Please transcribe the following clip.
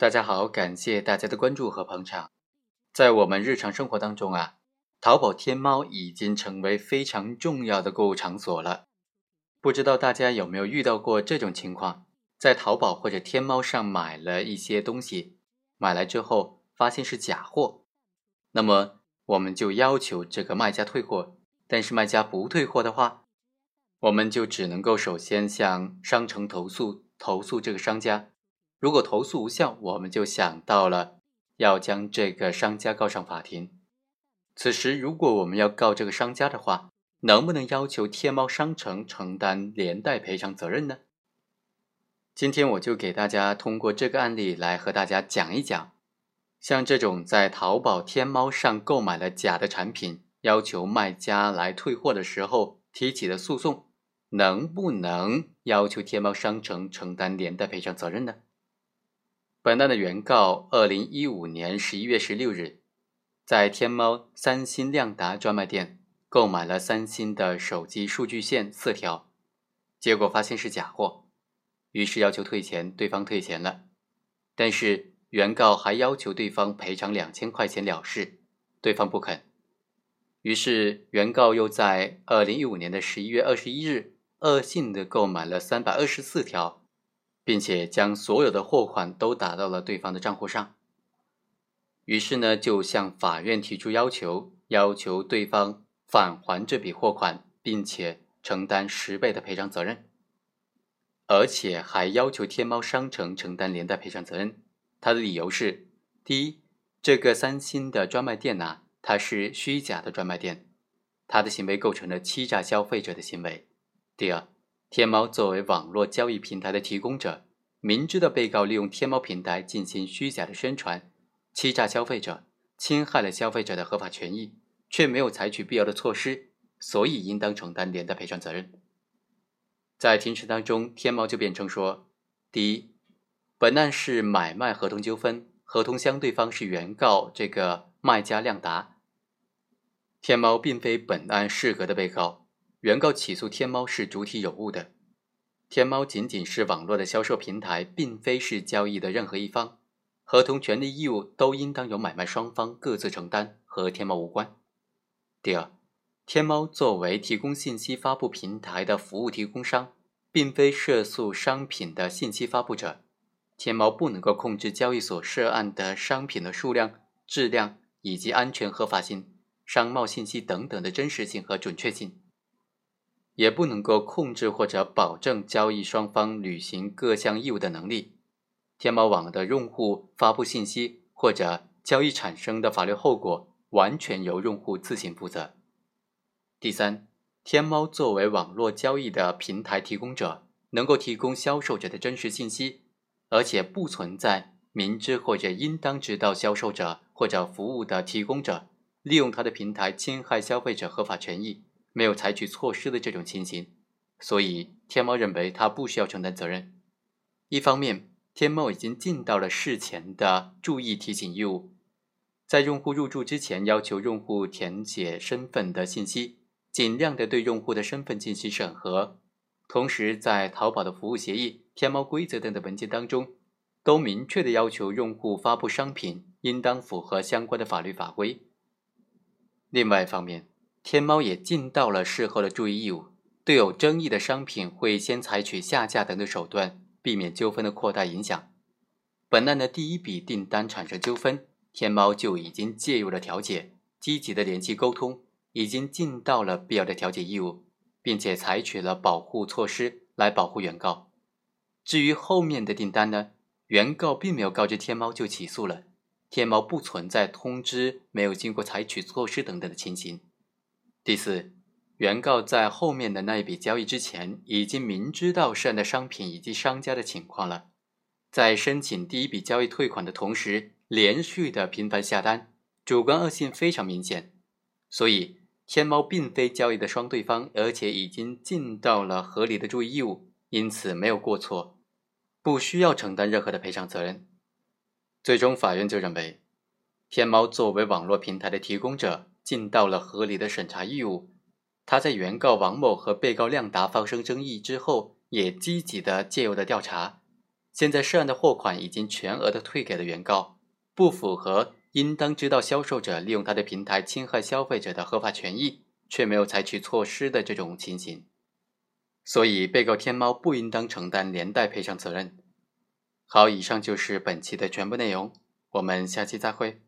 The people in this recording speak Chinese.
大家好，感谢大家的关注和捧场。在我们日常生活当中啊，淘宝、天猫已经成为非常重要的购物场所了。不知道大家有没有遇到过这种情况？在淘宝或者天猫上买了一些东西，买来之后发现是假货，那么我们就要求这个卖家退货。但是卖家不退货的话，我们就只能够首先向商城投诉，投诉这个商家。如果投诉无效，我们就想到了要将这个商家告上法庭。此时，如果我们要告这个商家的话，能不能要求天猫商城承担连带赔偿责任呢？今天我就给大家通过这个案例来和大家讲一讲，像这种在淘宝、天猫上购买了假的产品，要求卖家来退货的时候提起的诉讼，能不能要求天猫商城承担连带赔偿责任呢？本案的原告，二零一五年十一月十六日，在天猫三星亮达专卖店购买了三星的手机数据线四条，结果发现是假货，于是要求退钱，对方退钱了，但是原告还要求对方赔偿两千块钱了事，对方不肯，于是原告又在二零一五年的十一月二十一日恶性的购买了三百二十四条。并且将所有的货款都打到了对方的账户上，于是呢，就向法院提出要求，要求对方返还这笔货款，并且承担十倍的赔偿责任，而且还要求天猫商城承担连带赔偿责任。他的理由是：第一，这个三星的专卖店呐，它是虚假的专卖店，他的行为构成了欺诈消费者的行为；第二。天猫作为网络交易平台的提供者，明知道被告利用天猫平台进行虚假的宣传，欺诈消费者，侵害了消费者的合法权益，却没有采取必要的措施，所以应当承担连带赔偿责任。在庭审当中，天猫就辩称说：第一，本案是买卖合同纠纷，合同相对方是原告这个卖家亮达，天猫并非本案适合的被告。原告起诉天猫是主体有误的，天猫仅仅是网络的销售平台，并非是交易的任何一方，合同权利义务都应当由买卖双方各自承担，和天猫无关。第二，天猫作为提供信息发布平台的服务提供商，并非涉诉商品的信息发布者，天猫不能够控制交易所涉案的商品的数量、质量以及安全合法性、商贸信息等等的真实性和准确性。也不能够控制或者保证交易双方履行各项义务的能力。天猫网的用户发布信息或者交易产生的法律后果，完全由用户自行负责。第三，天猫作为网络交易的平台提供者，能够提供销售者的真实信息，而且不存在明知或者应当知道销售者或者服务的提供者利用他的平台侵害消费者合法权益。没有采取措施的这种情形，所以天猫认为他不需要承担责任。一方面，天猫已经尽到了事前的注意提醒义务，在用户入驻之前要求用户填写身份的信息，尽量的对用户的身份进行审核。同时，在淘宝的服务协议、天猫规则等的文件当中，都明确的要求用户发布商品应当符合相关的法律法规。另外一方面，天猫也尽到了事后的注意义务，对有争议的商品会先采取下架等的手段，避免纠纷的扩大影响。本案的第一笔订单产生纠纷，天猫就已经介入了调解，积极的联系沟通，已经尽到了必要的调解义务，并且采取了保护措施来保护原告。至于后面的订单呢，原告并没有告知天猫就起诉了，天猫不存在通知没有经过采取措施等等的情形。第四，原告在后面的那一笔交易之前，已经明知道涉案的商品以及商家的情况了，在申请第一笔交易退款的同时，连续的频繁下单，主观恶性非常明显。所以，天猫并非交易的双对方，而且已经尽到了合理的注意义务，因此没有过错，不需要承担任何的赔偿责任。最终，法院就认为，天猫作为网络平台的提供者。尽到了合理的审查义务。他在原告王某和被告亮达发生争议之后，也积极的介入了调查，现在涉案的货款已经全额的退给了原告，不符合应当知道销售者利用他的平台侵害消费者的合法权益，却没有采取措施的这种情形。所以，被告天猫不应当承担连带赔偿责任。好，以上就是本期的全部内容，我们下期再会。